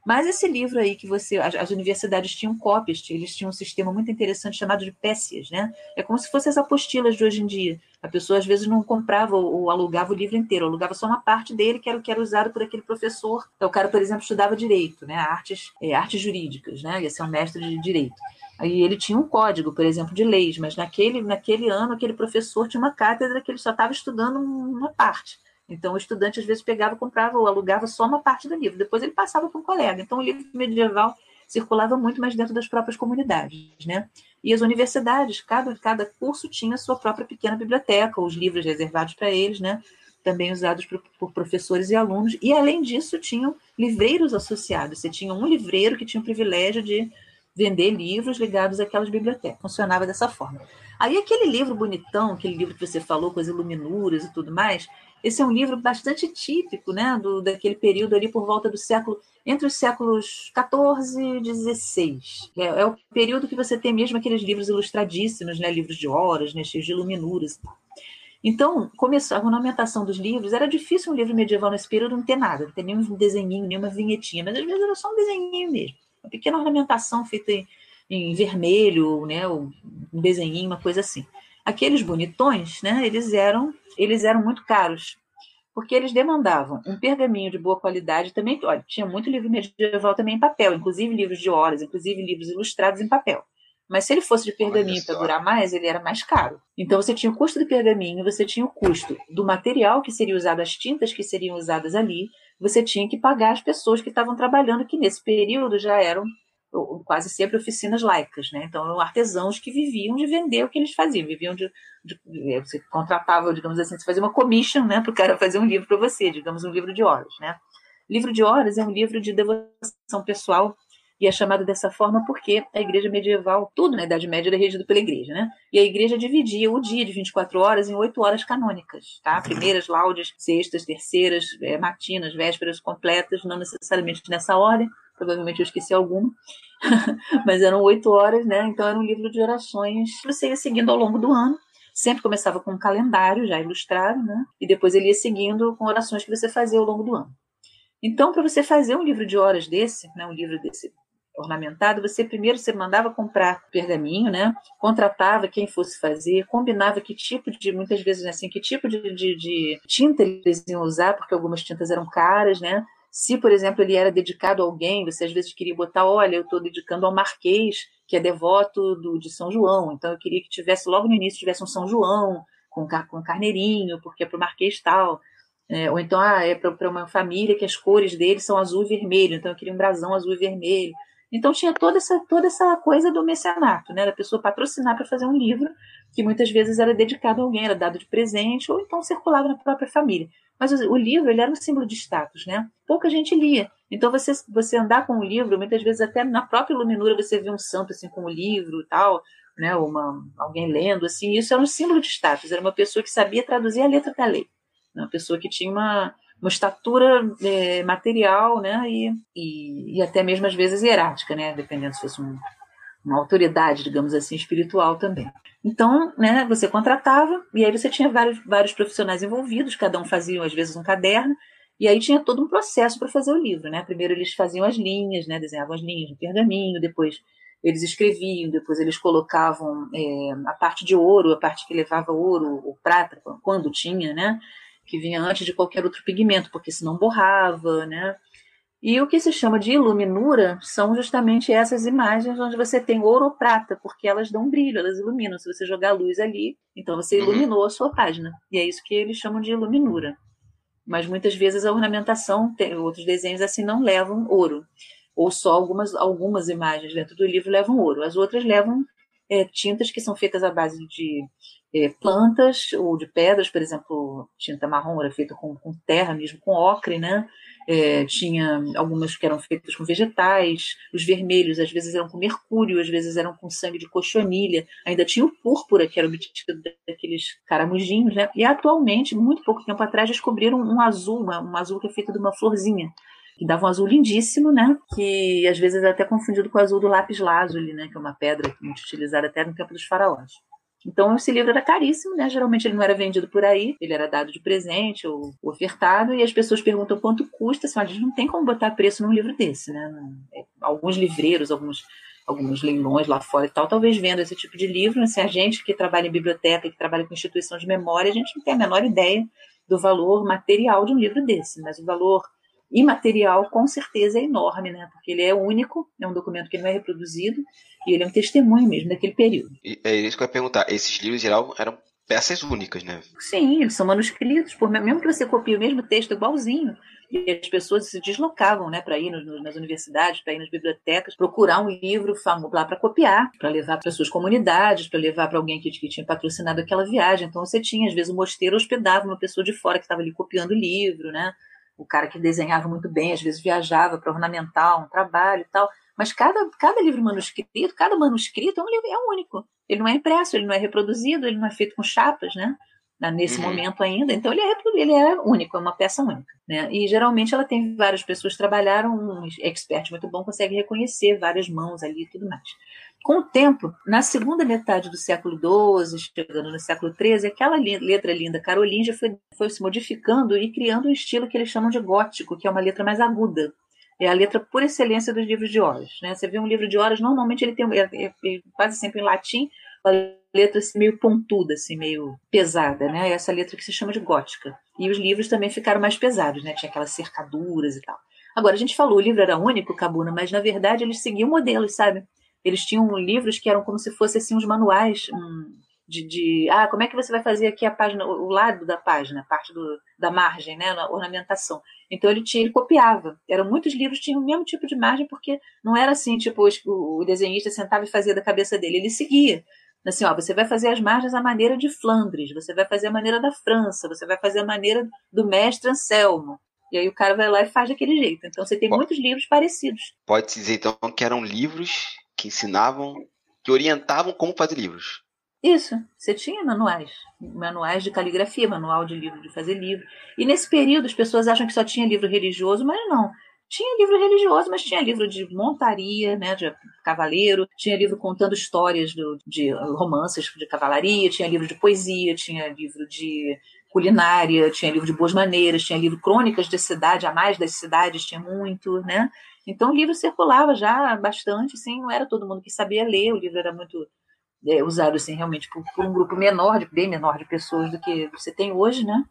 Mas esse livro aí que você. As, as, universidades tinham cópias, eles tinham um sistema muito interessante chamado de pécias, né? É como se fossem as apostilas de hoje em dia. A pessoa às vezes não comprava ou, ou alugava o livro inteiro, alugava só uma parte dele que era o que era usado por aquele professor. Então, o cara, por exemplo, estudava direito, né? Artes, é, artes jurídicas, né? Ia ser um mestre de direito. Aí ele tinha um código, por exemplo, de leis, mas naquele, naquele ano aquele professor tinha uma cátedra que ele só estava estudando uma parte. Então, o estudante às vezes pegava, comprava ou alugava só uma parte do livro, depois ele passava para um colega. Então, o livro medieval circulava muito mais dentro das próprias comunidades, né? E as universidades, cada, cada curso tinha sua própria pequena biblioteca, os livros reservados para eles, né? Também usados por, por, professores e alunos. E, além disso, tinham livreiros associados. Você tinha um livreiro que tinha o privilégio de vender livros ligados àquelas bibliotecas. Funcionava dessa forma. Aí, aquele livro bonitão, aquele livro que você falou, com as iluminuras e tudo mais, esse é um livro bastante típico, né, do, daquele período ali por volta do século, entre os séculos 14 e 16. É, é, o período que você tem mesmo aqueles livros ilustradíssimos, né, livros de horas, né, cheios de iluminuras. Então, começou a ornamentação dos livros, era difícil um livro medieval nesse período não ter nada, não ter nenhum desenhinho, nenhuma vinhetinha, mas às vezes era só um desenhinho mesmo, uma pequena ornamentação feita em, em vermelho, né, um desenhinho, uma coisa assim. Aqueles bonitões, né, eles eram eles eram muito caros. porque eles demandavam um pergaminho de boa qualidade também. Olha, tinha muito livro medieval também em papel, inclusive livros de horas, inclusive livros ilustrados em papel. Mas se ele fosse de pergaminho para durar mais, ele era mais caro. Então você tinha o custo do pergaminho, você tinha o custo do material que seria usado, as tintas que seriam usadas ali, você tinha que pagar as pessoas que estavam trabalhando, que nesse período já eram quase sempre oficinas laicas, né? Então eram artesãos que viviam de vender o que eles faziam, viviam de, de você contratava, digamos assim, você fazia uma commission, né, para o cara [LAUGHS] fazer um livro para você, digamos um livro de horas, né? Livro de horas é um livro de devoção pessoal e é chamado dessa forma porque a igreja medieval, tudo na Idade Média era regido pela igreja, né? E a igreja dividia o dia de 24 horas em 8 horas canônicas, tá? Primeiras, laudes, sextas, terceiras, é, matinas, vésperas completas, não necessariamente nessa ordem, provavelmente eu esqueci alguma, [LAUGHS] mas eram oito horas, né? Então era um livro de orações que você ia seguindo ao longo do ano. Sempre começava com um calendário já ilustrado, né? E depois ele ia seguindo com orações que você fazia ao longo do ano. Então, para você fazer um livro de horas desse, né, um livro desse ornamentado, você primeiro você mandava comprar pergaminho, né? Contratava quem fosse fazer, combinava que tipo de, muitas vezes assim, que tipo de, de, de tinta eles iam usar, porque algumas tintas eram caras, né? Se, por exemplo, ele era dedicado a alguém, você às vezes queria botar, olha, eu estou dedicando ao Marquês, que é devoto do, de São João, então eu queria que tivesse, logo no início, tivesse um São João, com, com carneirinho, porque é para o Marquês tal. É, ou então, ah, é para uma família que as cores dele são azul e vermelho, então eu queria um brasão azul e vermelho. Então tinha toda essa, toda essa coisa do mecenato, né? Da pessoa patrocinar para fazer um livro que muitas vezes era dedicado a alguém, era dado de presente, ou então circulava na própria família. Mas o, livro ele era um símbolo de status, né? Pouca gente lia. Então você, você andar com o livro, muitas vezes até na própria iluminura você vê um santo assim com o livro e tal, né? Uma, alguém lendo assim. Isso era um símbolo de status. Era uma pessoa que sabia traduzir a letra da lei, uma pessoa que tinha uma uma estatura é, material, né, e, e, e, até mesmo às vezes hierática, né, dependendo se fosse um, uma autoridade, digamos assim, espiritual também. Então, né, você contratava e aí você tinha vários, vários profissionais envolvidos, cada um fazia às vezes um caderno, e aí tinha todo um processo para fazer o livro, né? Primeiro eles faziam as linhas, né, desenhavam as linhas no pergaminho, depois eles escreviam, depois eles colocavam é, a parte de ouro, a parte que levava ouro ou prata, quando tinha, né? Que vinha antes de qualquer outro pigmento, porque senão borrava, né? E o que se chama de iluminura são justamente essas imagens onde você tem ouro ou prata, porque elas dão brilho, elas iluminam. Se você jogar luz ali, então você uhum. iluminou a sua página. E é isso que eles chamam de iluminura. Mas muitas vezes a ornamentação, tem, outros desenhos assim não levam ouro. Ou só algumas, algumas imagens dentro do livro levam ouro. As outras levam é, tintas que são feitas à base de é, plantas ou de pedras, por exemplo, tinta marrom era feita com, com terra mesmo, com ocre, né? É, tinha algumas que eram feitas com vegetais, os vermelhos às vezes eram com mercúrio, às vezes eram com sangue de cochonilha, ainda tinha o púrpura, que era obtido daqueles caramujinhos, né? E atualmente, muito pouco tempo atrás, descobriram um azul, uma, um azul que é feito de uma florzinha, que dava um azul lindíssimo, né? Que às vezes é até confundido com o azul do lápis lazuli, né? Que é uma pedra muito utilizada até no tempo dos faraós. Então esse livro era caríssimo, né? Geralmente ele não era vendido por aí, ele era dado de presente ou ofertado, e as pessoas perguntam quanto custa. Assim, a gente não tem como botar preço num livro desse, né? É, alguns livreiros, alguns alguns leilões lá fora e tal, talvez vendo esse tipo de livro. Assim, a gente que trabalha em biblioteca, que trabalha com instituição de memória, a gente não tem a menor ideia do valor material de um livro desse, mas o valor imaterial com certeza é enorme, né? Porque ele é único, é um documento que não é reproduzido e ele é um testemunho mesmo daquele período. E é isso que eu ia perguntar. Esses livros, em geral, eram peças únicas, né? Sim, eles são manuscritos, por, mesmo que você copie o mesmo texto igualzinho, e as pessoas se deslocavam né, para ir no, nas universidades, para ir nas bibliotecas, procurar um livro lá para copiar, para levar para suas comunidades, para levar para alguém que, que, tinha patrocinado aquela viagem. Então você tinha, às vezes, o mosteiro hospedava uma pessoa de fora que estava ali copiando o livro, né? O cara que desenhava muito bem, às vezes viajava para ornamentar um trabalho e tal. Mas cada, cada livro manuscrito, cada manuscrito é um livro é único. Ele não é impresso, ele não é reproduzido, ele não é feito com chapas, né? Nesse uhum. momento ainda, então ele é, ele é único, é uma peça única. Né? E geralmente ela tem várias pessoas trabalharam, um expert muito bom consegue reconhecer várias mãos ali e tudo mais. Com o tempo, na segunda metade do século XII, chegando no século XIII, aquela letra linda carolingia foi, foi se modificando e criando um estilo que eles chamam de gótico, que é uma letra mais aguda. É a letra por excelência dos livros de horas. Né? Você vê um livro de horas, normalmente ele tem é, é, é quase sempre em latim, letra assim, meio pontuda, assim, meio pesada, né? Essa letra que se chama de gótica. E os livros também ficaram mais pesados, né? Tinha aquelas cercaduras e tal. Agora, a gente falou, o livro era único, Cabuna, mas na verdade eles seguiam modelos, sabe? Eles tinham livros que eram como se fossem assim, uns manuais um, de, de, Ah, como é que você vai fazer aqui a página, o lado da página, a parte do, da margem, né? Na ornamentação. Então ele tinha, ele copiava. Eram muitos livros tinham o mesmo tipo de margem, porque não era assim, tipo, o desenhista sentava e fazia da cabeça dele, ele seguia. Assim, ó, você vai fazer as margens à maneira de Flandres, você vai fazer a maneira da França, você vai fazer a maneira do mestre Anselmo. E aí o cara vai lá e faz daquele jeito. Então você tem Pode. muitos livros parecidos. Pode dizer então que eram livros que ensinavam, que orientavam como fazer livros. Isso, você tinha manuais, manuais de caligrafia, manual de livro de fazer livro. E nesse período as pessoas acham que só tinha livro religioso, mas não. Tinha livro religioso, mas tinha livro de montaria, né, de cavaleiro, tinha livro contando histórias do, de romances de cavalaria, tinha livro de poesia, tinha livro de culinária, tinha livro de boas maneiras, tinha livro crônicas de cidade, a mais das cidades, tinha muito, né? Então o livro circulava já bastante, assim, não era todo mundo que sabia ler, o livro era muito é, usado, assim, realmente por, por um grupo menor, de, bem menor de pessoas do que você tem hoje, né?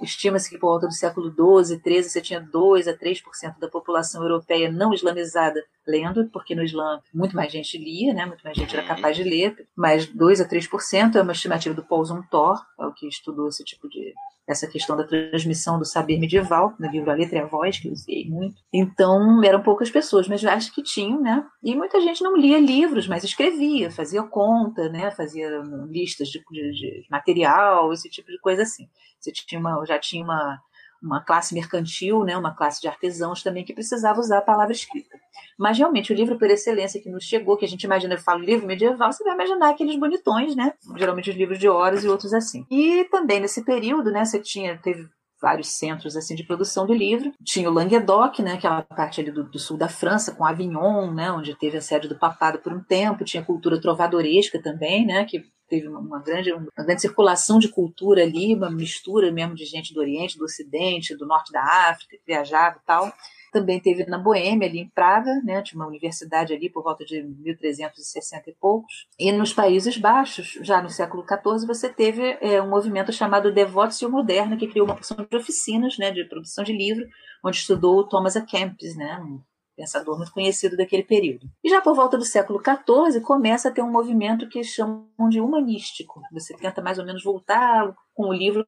Estima-se que por volta do século XII, XIII, você tinha 2 a 3% da população europeia não islamizada lendo, porque no Islã muito mais gente lia, né? muito mais gente era capaz de ler, mas 2 a 3% é uma estimativa do Paul Zumthor, é o que estudou esse tipo de essa questão da transmissão do saber medieval, no livro A Letra e a Voz, que eu usei muito. Então, eram poucas pessoas, mas acho que tinham, né? E muita gente não lia livros, mas escrevia, fazia conta, né? Fazia listas de, de, de material, esse tipo de coisa assim. Você tinha uma, já tinha uma, uma classe mercantil, né? Uma classe de artesãos também que precisava usar a palavra escrita. Mas realmente o livro por excelência que nos chegou, que a gente imagina, eu falo livro medieval, você vai imaginar aqueles bonitões, né? Geralmente os livros de horas e outros assim. E também nesse período, né, você tinha teve vários centros assim de produção de livro. Tinha o Languedoc, né, aquela parte ali do, do, sul da França, com Avignon, né, onde teve a sede do papado por um tempo. Tinha cultura trovadoresca também, né, que teve uma grande, uma grande circulação de cultura ali, uma mistura mesmo de gente do Oriente, do Ocidente, do Norte da África, que viajava e tal também teve na Boêmia, ali em Praga, né, tinha uma universidade ali por volta de 1360 e poucos. E nos Países Baixos, já no século XIV, você teve é, um movimento chamado Devotio Moderna, que criou uma porção de oficinas né, de produção de livro, onde estudou Thomas A. Kempis, né, um pensador muito conhecido daquele período. E já por volta do século XIV começa a ter um movimento que chamam de humanístico. Você tenta mais ou menos voltar com o livro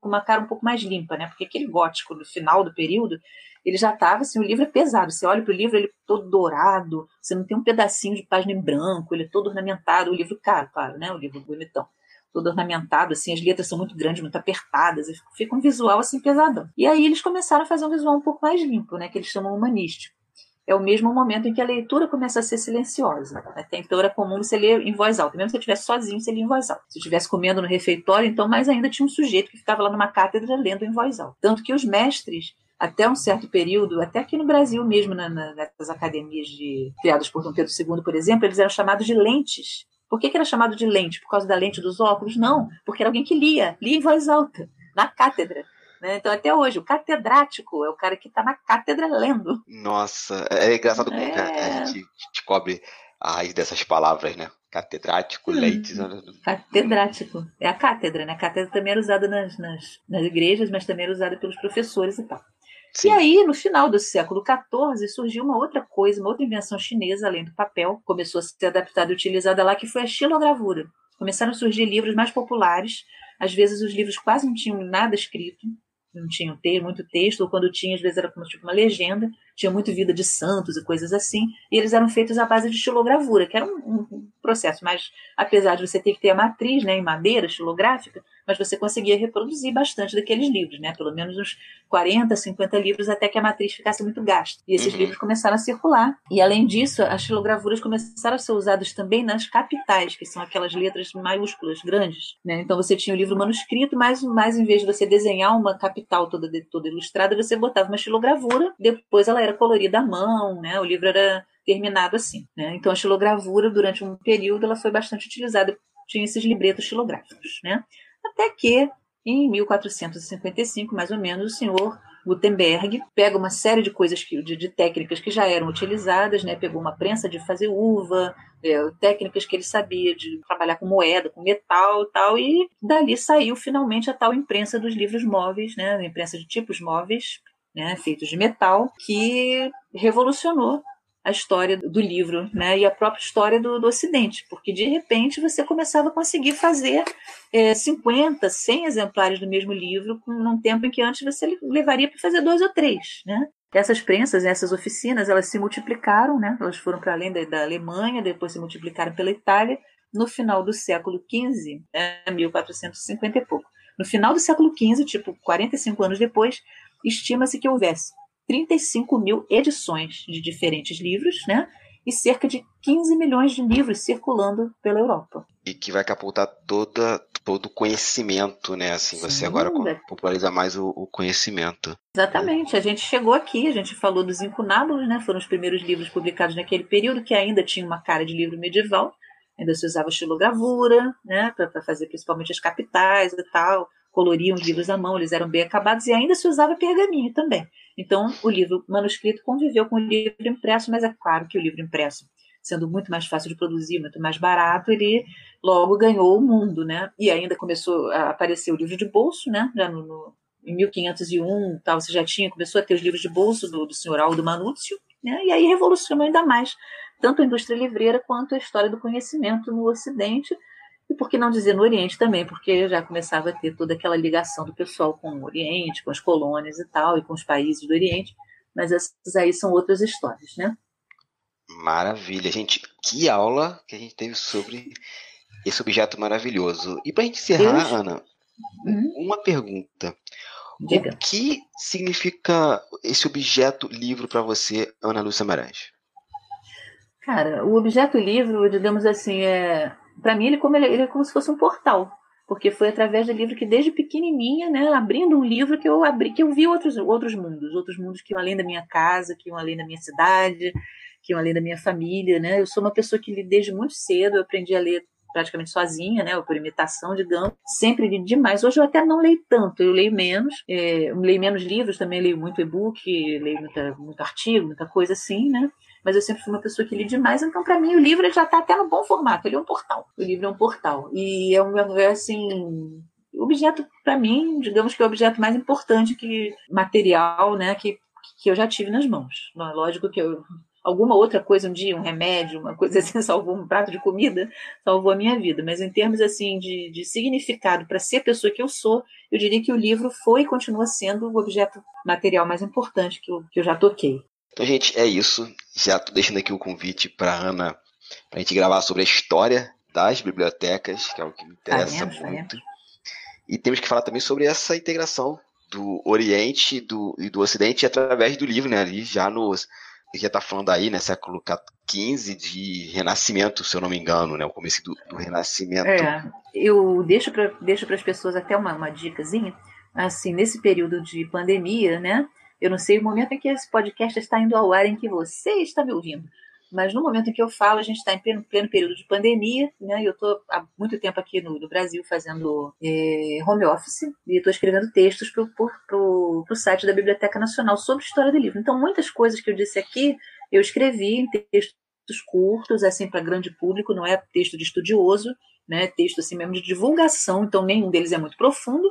com uma cara um pouco mais limpa, né? Porque aquele gótico do final do período ele já estava assim, o livro é pesado. Você olha para o livro, ele é todo dourado, você não tem um pedacinho de página em branco, ele é todo ornamentado, o livro caro, claro, né? O livro bonitão. Todo ornamentado, assim, as letras são muito grandes, muito apertadas, fica um visual assim pesadão. E aí eles começaram a fazer um visual um pouco mais limpo, né? Que eles chamam humanístico. É o mesmo momento em que a leitura começa a ser silenciosa. Até então era comum você ler em voz alta. Mesmo se você estivesse sozinho, você lia em voz alta. Se estivesse comendo no refeitório, então mais ainda tinha um sujeito que ficava lá numa cátedra lendo em voz alta. Tanto que os mestres até um certo período, até aqui no Brasil mesmo, na, na, nessas academias de, criadas por Dom Pedro II, por exemplo, eles eram chamados de lentes. Por que, que era chamado de lente? Por causa da lente dos óculos? Não, porque era alguém que lia, lia em voz alta, na cátedra. Né? Então, até hoje, o catedrático é o cara que está na cátedra lendo. Nossa, é engraçado como é... a gente descobre a raiz dessas palavras, né? Catedrático, hum, leites. Catedrático. É a cátedra, né? A cátedra também era usada nas, nas, nas igrejas, mas também era usada pelos professores e tal. Sim. E aí, no final do século XIV, surgiu uma outra coisa, uma outra invenção chinesa, além do papel, começou a ser adaptada e utilizada lá, que foi a xilogravura. Começaram a surgir livros mais populares, às vezes os livros quase não tinham nada escrito, não tinham muito texto, ou quando tinha, às vezes era como tipo uma legenda, tinha muito vida de santos e coisas assim, e eles eram feitos à base de xilogravura, que era um, um processo, mas apesar de você ter que ter a matriz né, em madeira xilográfica, mas você conseguia reproduzir bastante daqueles livros, né? Pelo menos uns 40, 50 livros até que a matriz ficasse muito gasta. E esses uhum. livros começaram a circular. E além disso, as xilogravuras começaram a ser usadas também nas capitais, que são aquelas letras maiúsculas, grandes. Né? Então você tinha o livro manuscrito, mas, mas em vez de você desenhar uma capital toda, toda ilustrada, você botava uma xilogravura, depois ela era colorida à mão, né? O livro era terminado assim. Né? Então a xilogravura, durante um período, ela foi bastante utilizada. Tinha esses libretos xilográficos. Né? Até que, em 1455, mais ou menos, o senhor Gutenberg, pega uma série de coisas, que, de, de técnicas que já eram utilizadas, né? pegou uma prensa de fazer uva, é, técnicas que ele sabia de trabalhar com moeda, com metal tal, e dali saiu finalmente a tal imprensa dos livros móveis, né? imprensa de tipos móveis, né? feitos de metal, que revolucionou a história do livro né, e a própria história do, do Ocidente, porque de repente você começava a conseguir fazer é, 50, 100 exemplares do mesmo livro num tempo em que antes você levaria para fazer dois ou três. Né? Essas prensas, essas oficinas, elas se multiplicaram, né? elas foram para além da, da Alemanha, depois se multiplicaram pela Itália, no final do século XV, né, 1450 e pouco. No final do século XV, tipo 45 anos depois, estima-se que houvesse 35 mil edições de diferentes livros, né? E cerca de 15 milhões de livros circulando pela Europa. E que vai captar toda, todo o conhecimento, né? Assim, você Sim, agora é. populariza mais o, o, conhecimento. Exatamente. A gente chegou aqui, a gente falou dos incunábulos, né? Foram os primeiros livros publicados naquele período, que ainda tinha uma cara de livro medieval. Ainda se usava estilogravura, né? Para fazer principalmente as capitais e tal. Coloriam os livros à mão, eles eram bem acabados e ainda se usava pergaminho também. Então, o livro manuscrito conviveu com o livro impresso, mas é claro que o livro impresso, sendo muito mais fácil de produzir, muito mais barato, ele logo ganhou o mundo, né? E ainda começou a aparecer o livro de bolso, né? Já no, no em 1501, tal, você já tinha, começou a ter os livros de bolso do, do senhor Aldo Manúcio, né? E aí revolucionou ainda mais tanto a indústria livreira quanto a história do conhecimento no Ocidente, e por que não dizer no Oriente também, porque já começava a ter toda aquela ligação do pessoal com o Oriente, com as colônias e tal, e com os países do Oriente, mas essas aí são outras histórias, né? Maravilha, gente. Que aula que a gente teve sobre esse objeto maravilhoso. E para a gente encerrar, Eu... Ana, uhum. uma pergunta. Diga. O que significa esse objeto livro para você, Ana Lúcia Maranhos? Cara, o objeto livro, digamos assim, é para mim ele, como ele, ele é como se fosse um portal, porque foi através do livro que desde pequenininha, né, abrindo um livro que eu abri, que eu vi outros outros mundos, outros mundos que iam além da minha casa, que iam além da minha cidade, que iam além da minha família, né? Eu sou uma pessoa que li desde muito cedo, eu aprendi a ler praticamente sozinha, né, por imitação, digamos, sempre li demais. Hoje eu até não leio tanto, eu leio menos, é, eu leio menos livros, também leio muito e-book, leio muita, muito artigo, muita coisa assim, né? Mas eu sempre fui uma pessoa que li demais, então para mim o livro já está até no bom formato, ele é um portal. O livro é um portal. E é um é assim, objeto para mim, digamos que é o objeto mais importante que material, né, que que eu já tive nas mãos. Não, é lógico que eu alguma outra coisa um dia, um remédio, uma coisa assim, [LAUGHS] salvou um prato de comida, salvou a minha vida. Mas em termos assim de, de significado para ser a pessoa que eu sou, eu diria que o livro foi e continua sendo o objeto material mais importante que eu, que eu já toquei. Então, gente, é isso. Já estou deixando aqui o convite para Ana para a gente gravar sobre a história das bibliotecas, que é o que me interessa ah, é, muito. É. E temos que falar também sobre essa integração do Oriente do, e do Ocidente através do livro, né? Ali já nos. Já está falando aí, né? Século XV de Renascimento, se eu não me engano, né? O começo do, do Renascimento. É, eu deixo para deixo as pessoas até uma, uma dicasinha. Assim, nesse período de pandemia, né? Eu não sei o momento em que esse podcast está indo ao ar, em que você está me ouvindo. Mas no momento em que eu falo, a gente está em pleno, pleno, período de pandemia, né? Eu estou há muito tempo aqui no, no Brasil fazendo é, home office e estou escrevendo textos para o site da Biblioteca Nacional sobre história do livro. Então, muitas coisas que eu disse aqui, eu escrevi em textos curtos, assim, para grande público, não é texto de estudioso, né? Texto assim mesmo de divulgação, então nenhum deles é muito profundo,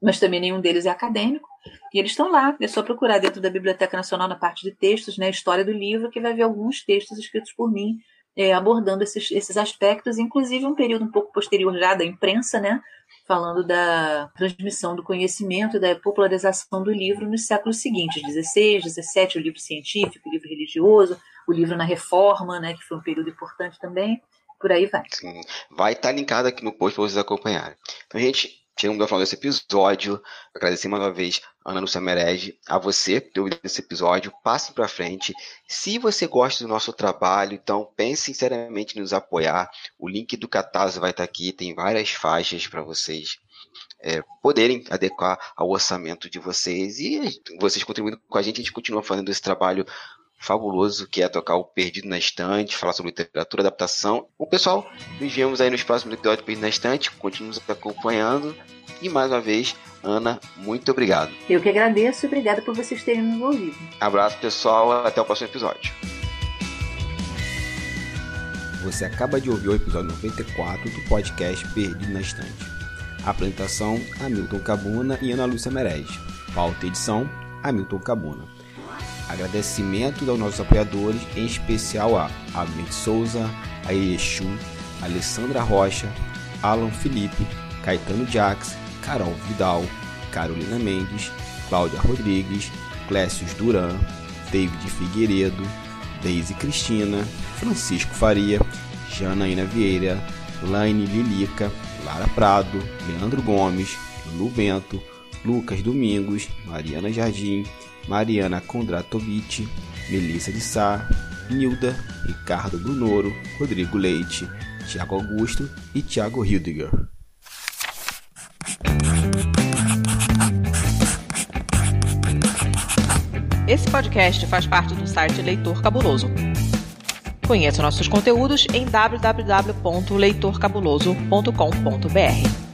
mas também nenhum deles é acadêmico. E eles estão lá, é só procurar dentro da Biblioteca Nacional, na parte de textos, né, história do livro, que vai ver alguns textos escritos por mim, é, abordando esses, esses aspectos, inclusive um período um pouco posterior já da imprensa, né, falando da transmissão do conhecimento e da popularização do livro nos séculos seguintes, 16, 17, o livro científico, o livro religioso, o livro na reforma, né, que foi um período importante também, por aí vai. Sim, vai estar linkado aqui no post para vocês acompanharem. Então, gente, Chegamos ao final desse episódio. Agradecer mais uma vez, Ana Lúcia Merege, a você ter ouvido esse episódio. Passe para frente. Se você gosta do nosso trabalho, então pense sinceramente em nos apoiar. O link do Catarse vai estar aqui. Tem várias faixas para vocês é, poderem adequar ao orçamento de vocês. E vocês contribuindo com a gente, a gente continua fazendo esse trabalho fabuloso que é tocar o Perdido na Estante, falar sobre literatura, adaptação. Bom, pessoal, nos vemos aí nos próximos episódios Perdido na Estante, continue nos acompanhando e mais uma vez, Ana, muito obrigado. Eu que agradeço e obrigada por vocês terem nos ouvido. Abraço, pessoal, até o próximo episódio. Você acaba de ouvir o episódio 94 do podcast Perdido na Estante. Apresentação: Hamilton Cabuna e Ana Lúcia Merez. Pauta edição: Hamilton Cabuna. Agradecimentos aos nossos apoiadores, em especial a Abner Souza, a Exu, Alessandra Rocha, Alan Felipe, Caetano Jax, Carol Vidal, Carolina Mendes, Cláudia Rodrigues, Clécius Duran, David Figueiredo, Deise Cristina, Francisco Faria, Janaína Vieira, Laine Lilica, Lara Prado, Leandro Gomes, Lu Bento, Lucas Domingos, Mariana Jardim, Mariana Kondratovic, Melissa de Sá, Nilda, Ricardo Brunoro, Rodrigo Leite, Tiago Augusto e Tiago Hildiger. Esse podcast faz parte do site Leitor Cabuloso. Conheça nossos conteúdos em www.leitorcabuloso.com.br.